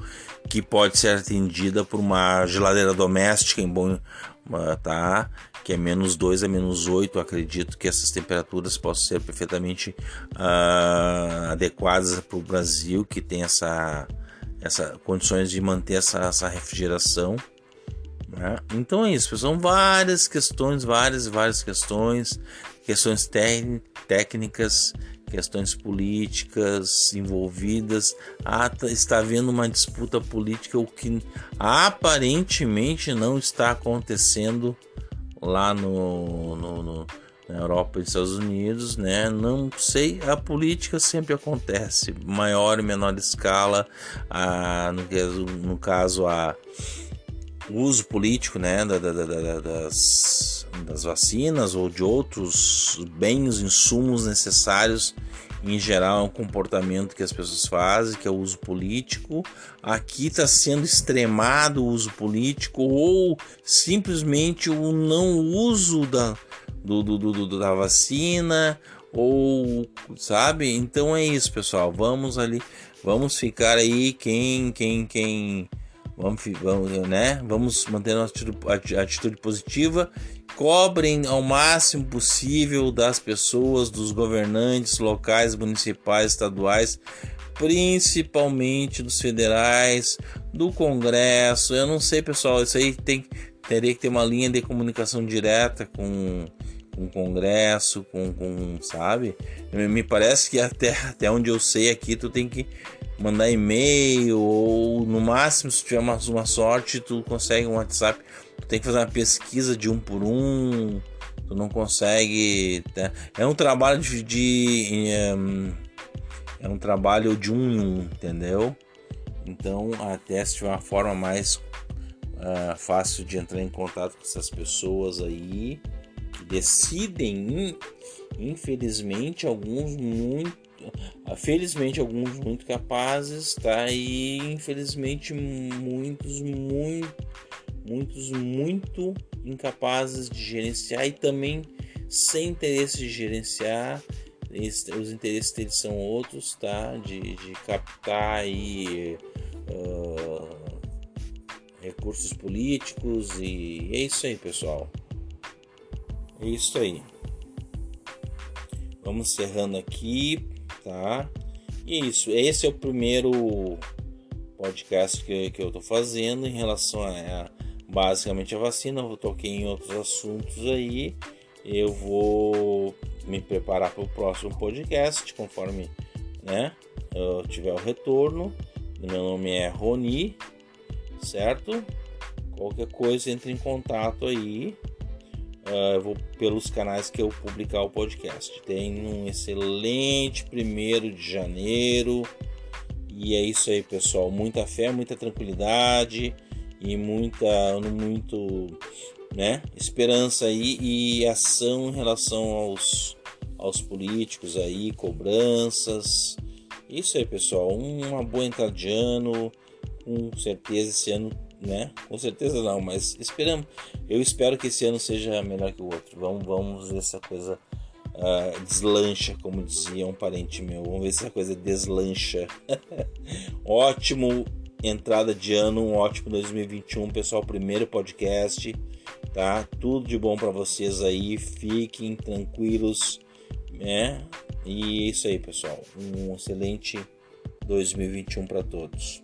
A: que pode ser atendida por uma geladeira doméstica em bom, uh, tá? Que é menos 2 a menos 8. Acredito que essas temperaturas possam ser perfeitamente ah, adequadas para o Brasil, que tem essa essa condições de manter essa, essa refrigeração. Né? Então é isso, são várias questões, várias várias questões, questões técnicas, questões políticas envolvidas. Ah, tá, está havendo uma disputa política, o que aparentemente não está acontecendo lá no, no, no na Europa e Estados Unidos, né? Não sei, a política sempre acontece, maior e menor escala, a, no, no caso a o uso político, né, da, da, da, das, das vacinas ou de outros bens, insumos necessários em geral é um comportamento que as pessoas fazem, que é o uso político. Aqui está sendo extremado o uso político ou simplesmente o não uso da, do, do, do, da vacina ou sabe? Então é isso, pessoal. Vamos ali, vamos ficar aí quem quem quem vamos, vamos né? Vamos manter a atitude, atitude positiva. Cobrem ao máximo possível das pessoas, dos governantes locais, municipais, estaduais, principalmente dos federais, do Congresso. Eu não sei, pessoal, isso aí tem teria que ter uma linha de comunicação direta com com congresso, com, com sabe? Me parece que até, até onde eu sei aqui tu tem que mandar e-mail ou no máximo se tiver uma, uma sorte tu consegue um WhatsApp tu tem que fazer uma pesquisa de um por um tu não consegue tá? é um trabalho de, de é um trabalho de um em um entendeu então até se tiver uma forma mais uh, fácil de entrar em contato com essas pessoas aí que decidem infelizmente alguns muito felizmente alguns muito capazes, tá? E infelizmente muitos muito muitos muito incapazes de gerenciar e também sem interesse de gerenciar. os interesses deles são outros, tá? De, de captar aí uh, recursos políticos e é isso aí, pessoal. É isso aí. Vamos encerrando aqui tá? E é isso, esse é o primeiro podcast que, que eu estou fazendo em relação a, a basicamente a vacina. Eu toquei em outros assuntos aí. Eu vou me preparar para o próximo podcast conforme né, eu tiver o retorno. Meu nome é Roni, certo? Qualquer coisa entre em contato aí Uh, eu vou pelos canais que eu publicar o podcast. Tem um excelente primeiro de janeiro. E é isso aí, pessoal. Muita fé, muita tranquilidade e muita, muito, né, esperança aí e ação em relação aos, aos políticos aí, cobranças. Isso aí, pessoal. Uma boa entrada de ano. Com certeza esse ano né? Com certeza não, mas esperamos. Eu espero que esse ano seja melhor que o outro. Vamos, vamos ver se a coisa uh, deslancha, como dizia um parente meu. Vamos ver se a coisa deslancha. *laughs* ótimo entrada de ano, um ótimo 2021, pessoal. Primeiro podcast, tá? Tudo de bom para vocês aí. Fiquem tranquilos, né? E é isso aí, pessoal. Um excelente 2021 para todos.